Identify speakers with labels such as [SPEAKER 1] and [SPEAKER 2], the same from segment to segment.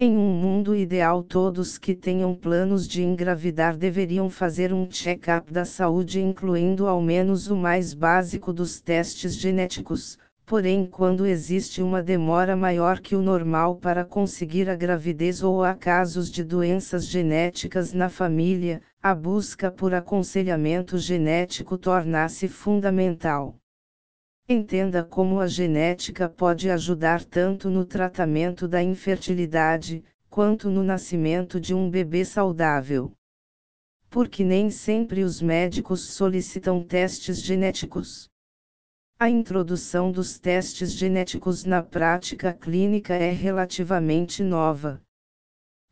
[SPEAKER 1] Em um mundo ideal, todos que tenham planos de engravidar deveriam fazer um check-up da saúde, incluindo ao menos o mais básico dos testes genéticos. Porém, quando existe uma demora maior que o normal para conseguir a gravidez ou há casos de doenças genéticas na família, a busca por aconselhamento genético torna-se fundamental. Entenda como a genética pode ajudar tanto no tratamento da infertilidade, quanto no nascimento de um bebê saudável. Porque nem sempre os médicos solicitam testes genéticos. A introdução dos testes genéticos na prática clínica é relativamente nova.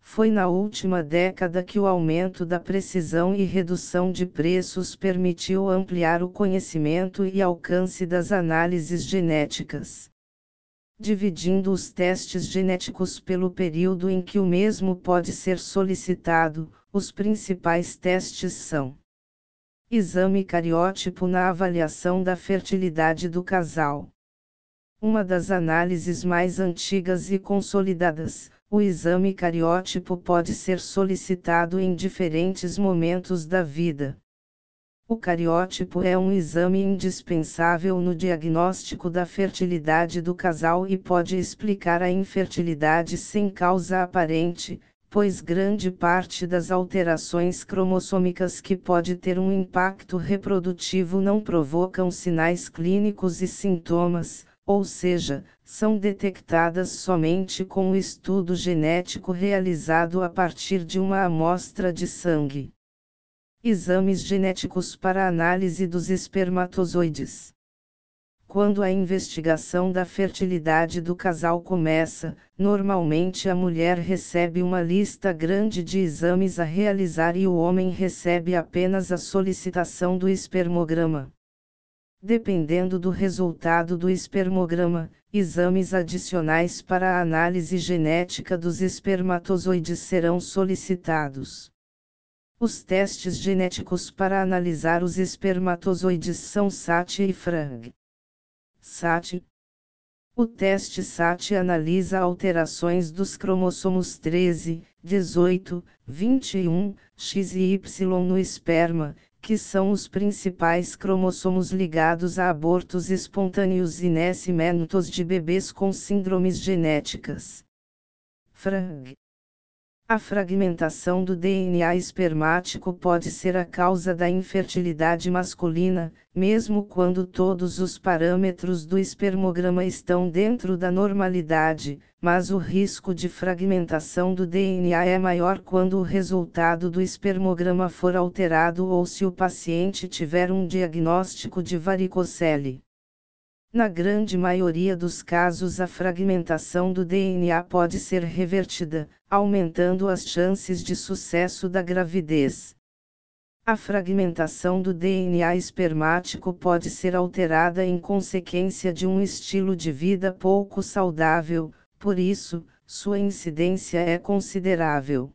[SPEAKER 1] Foi na última década que o aumento da precisão e redução de preços permitiu ampliar o conhecimento e alcance das análises genéticas. Dividindo os testes genéticos pelo período em que o mesmo pode ser solicitado, os principais testes são: Exame cariótipo na avaliação da fertilidade do casal. Uma das análises mais antigas e consolidadas, o exame cariótipo pode ser solicitado em diferentes momentos da vida. O cariótipo é um exame indispensável no diagnóstico da fertilidade do casal e pode explicar a infertilidade sem causa aparente, pois grande parte das alterações cromossômicas que pode ter um impacto reprodutivo não provocam sinais clínicos e sintomas, ou seja, são detectadas somente com o estudo genético realizado a partir de uma amostra de sangue. Exames genéticos para análise dos espermatozoides. Quando a investigação da fertilidade do casal começa, normalmente a mulher recebe uma lista grande de exames a realizar e o homem recebe apenas a solicitação do espermograma. Dependendo do resultado do espermograma, exames adicionais para a análise genética dos espermatozoides serão solicitados. Os testes genéticos para analisar os espermatozoides são SAT e FRAG. SAT O teste SAT analisa alterações dos cromossomos 13, 18, 21, X e Y no esperma, que são os principais cromossomos ligados a abortos espontâneos e nascimentos de bebês com síndromes genéticas. Frag. A fragmentação do DNA espermático pode ser a causa da infertilidade masculina, mesmo quando todos os parâmetros do espermograma estão dentro da normalidade, mas o risco de fragmentação do DNA é maior quando o resultado do espermograma for alterado ou se o paciente tiver um diagnóstico de varicocele. Na grande maioria dos casos, a fragmentação do DNA pode ser revertida, aumentando as chances de sucesso da gravidez. A fragmentação do DNA espermático pode ser alterada em consequência de um estilo de vida pouco saudável, por isso, sua incidência é considerável.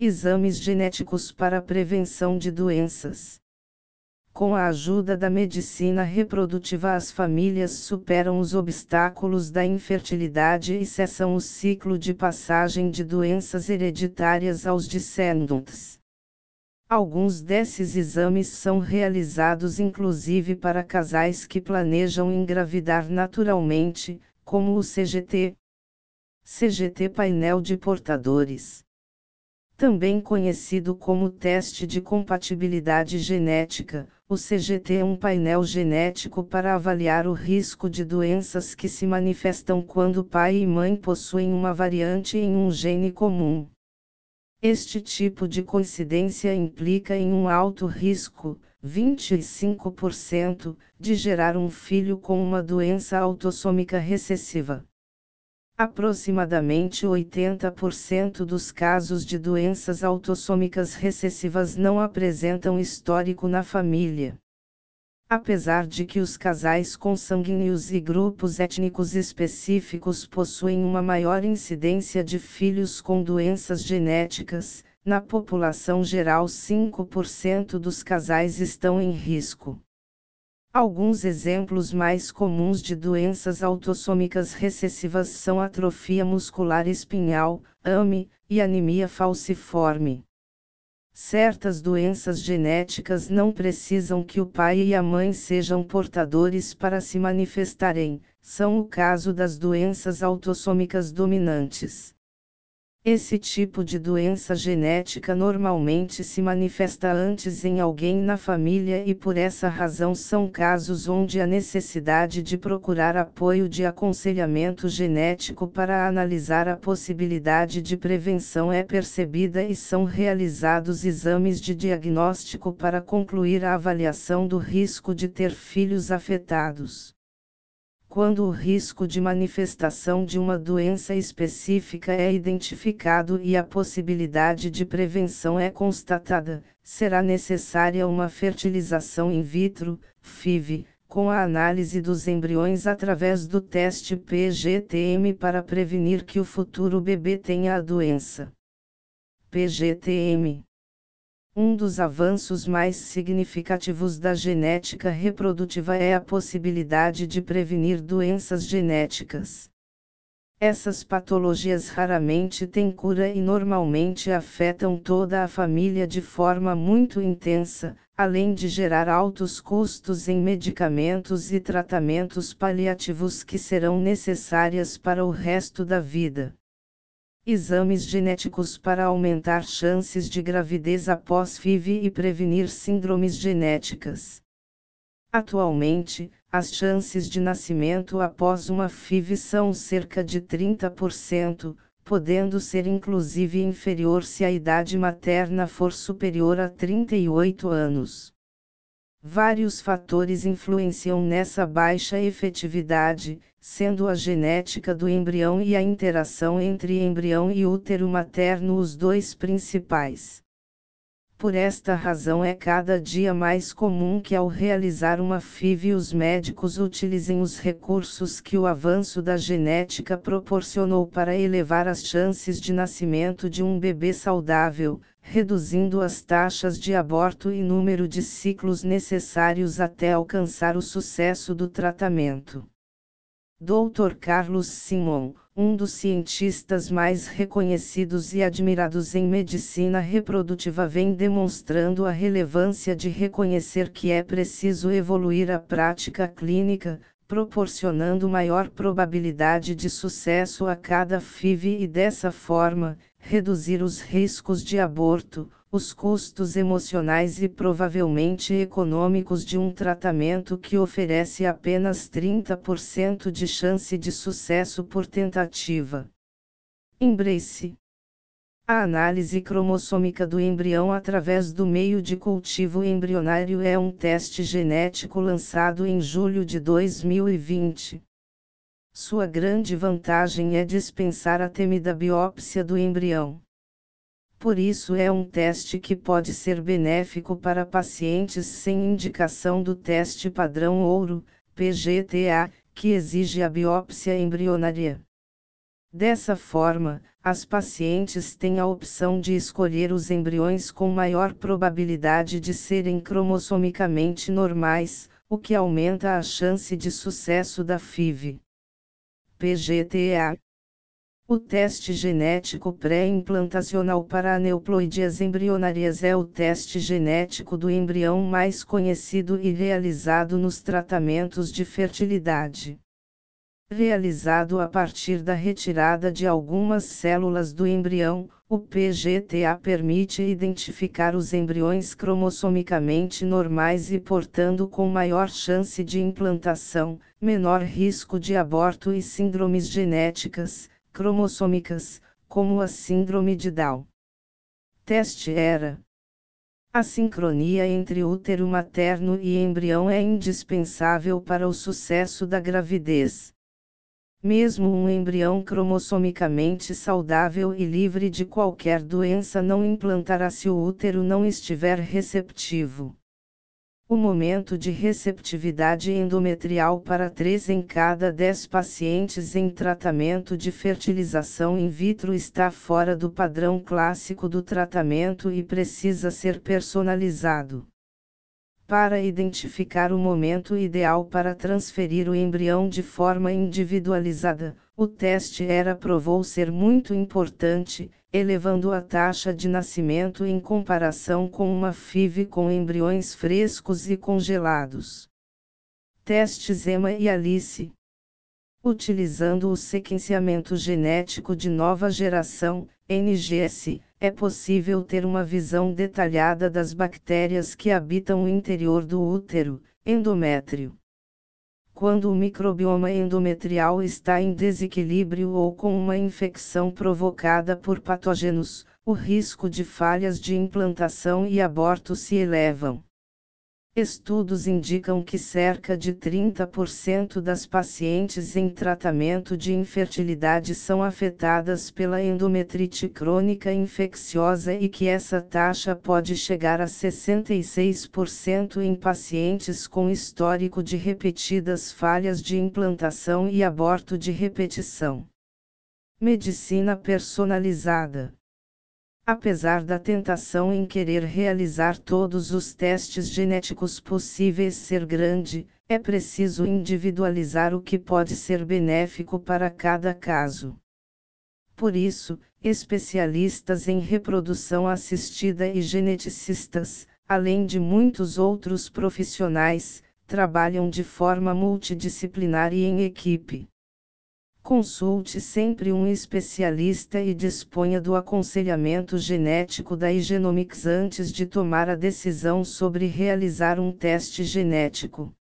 [SPEAKER 1] Exames genéticos para prevenção de doenças. Com a ajuda da medicina reprodutiva, as famílias superam os obstáculos da infertilidade e cessam o ciclo de passagem de doenças hereditárias aos descendentes. Alguns desses exames são realizados inclusive para casais que planejam engravidar naturalmente, como o CGT, CGT Painel de Portadores. Também conhecido como teste de compatibilidade genética, o CGT é um painel genético para avaliar o risco de doenças que se manifestam quando pai e mãe possuem uma variante em um gene comum. Este tipo de coincidência implica em um alto risco, 25%, de gerar um filho com uma doença autossômica recessiva. Aproximadamente 80% dos casos de doenças autossômicas recessivas não apresentam histórico na família. Apesar de que os casais consanguíneos e grupos étnicos específicos possuem uma maior incidência de filhos com doenças genéticas, na população geral 5% dos casais estão em risco. Alguns exemplos mais comuns de doenças autossômicas recessivas são atrofia muscular espinhal, AME, e anemia falciforme. Certas doenças genéticas não precisam que o pai e a mãe sejam portadores para se manifestarem, são o caso das doenças autossômicas dominantes. Esse tipo de doença genética normalmente se manifesta antes em alguém na família e por essa razão são casos onde a necessidade de procurar apoio de aconselhamento genético para analisar a possibilidade de prevenção. É percebida e são realizados exames de diagnóstico para concluir a avaliação do risco de ter filhos afetados quando o risco de manifestação de uma doença específica é identificado e a possibilidade de prevenção é constatada, será necessária uma fertilização in vitro, FIV, com a análise dos embriões através do teste PGTM para prevenir que o futuro bebê tenha a doença. PGTM um dos avanços mais significativos da genética reprodutiva é a possibilidade de prevenir doenças genéticas. Essas patologias raramente têm cura e normalmente afetam toda a família de forma muito intensa, além de gerar altos custos em medicamentos e tratamentos paliativos que serão necessárias para o resto da vida. Exames genéticos para aumentar chances de gravidez após FIV e prevenir síndromes genéticas. Atualmente, as chances de nascimento após uma FIV são cerca de 30%, podendo ser inclusive inferior se a idade materna for superior a 38 anos. Vários fatores influenciam nessa baixa efetividade, sendo a genética do embrião e a interação entre embrião e útero materno os dois principais. Por esta razão é cada dia mais comum que ao realizar uma FIV os médicos utilizem os recursos que o avanço da genética proporcionou para elevar as chances de nascimento de um bebê saudável, reduzindo as taxas de aborto e número de ciclos necessários até alcançar o sucesso do tratamento. Dr. Carlos Simon, um dos cientistas mais reconhecidos e admirados em medicina reprodutiva, vem demonstrando a relevância de reconhecer que é preciso evoluir a prática clínica, proporcionando maior probabilidade de sucesso a cada FIV e dessa forma, reduzir os riscos de aborto, os custos emocionais e provavelmente econômicos de um tratamento que oferece apenas 30% de chance de sucesso por tentativa. Embrace. A análise cromossômica do embrião através do meio de cultivo embrionário é um teste genético lançado em julho de 2020. Sua grande vantagem é dispensar a temida biópsia do embrião. Por isso é um teste que pode ser benéfico para pacientes sem indicação do teste padrão ouro, PGTA, que exige a biópsia embrionária. Dessa forma, as pacientes têm a opção de escolher os embriões com maior probabilidade de serem cromossomicamente normais, o que aumenta a chance de sucesso da FIV. PGTA o teste genético pré-implantacional para aneuploidias embrionárias é o teste genético do embrião mais conhecido e realizado nos tratamentos de fertilidade. Realizado a partir da retirada de algumas células do embrião, o PGTA permite identificar os embriões cromossomicamente normais e, portanto, com maior chance de implantação, menor risco de aborto e síndromes genéticas, cromossômicas, como a síndrome de Down. Teste era. A sincronia entre útero materno e embrião é indispensável para o sucesso da gravidez. Mesmo um embrião cromossomicamente saudável e livre de qualquer doença não implantará se o útero não estiver receptivo. O momento de receptividade endometrial para 3 em cada 10 pacientes em tratamento de fertilização in vitro está fora do padrão clássico do tratamento e precisa ser personalizado. Para identificar o momento ideal para transferir o embrião de forma individualizada, o teste ERA provou ser muito importante, elevando a taxa de nascimento em comparação com uma FIV com embriões frescos e congelados. Testes EMA e ALICE Utilizando o sequenciamento genético de nova geração, NGS, é possível ter uma visão detalhada das bactérias que habitam o interior do útero, endométrio. Quando o microbioma endometrial está em desequilíbrio ou com uma infecção provocada por patógenos, o risco de falhas de implantação e aborto se elevam. Estudos indicam que cerca de 30% das pacientes em tratamento de infertilidade são afetadas pela endometrite crônica infecciosa e que essa taxa pode chegar a 66% em pacientes com histórico de repetidas falhas de implantação e aborto de repetição. Medicina personalizada Apesar da tentação em querer realizar todos os testes genéticos possíveis ser grande, é preciso individualizar o que pode ser benéfico para cada caso. Por isso, especialistas em reprodução assistida e geneticistas, além de muitos outros profissionais, trabalham de forma multidisciplinar e em equipe. Consulte sempre um especialista e disponha do aconselhamento genético da Igenomics antes de tomar a decisão sobre realizar um teste genético.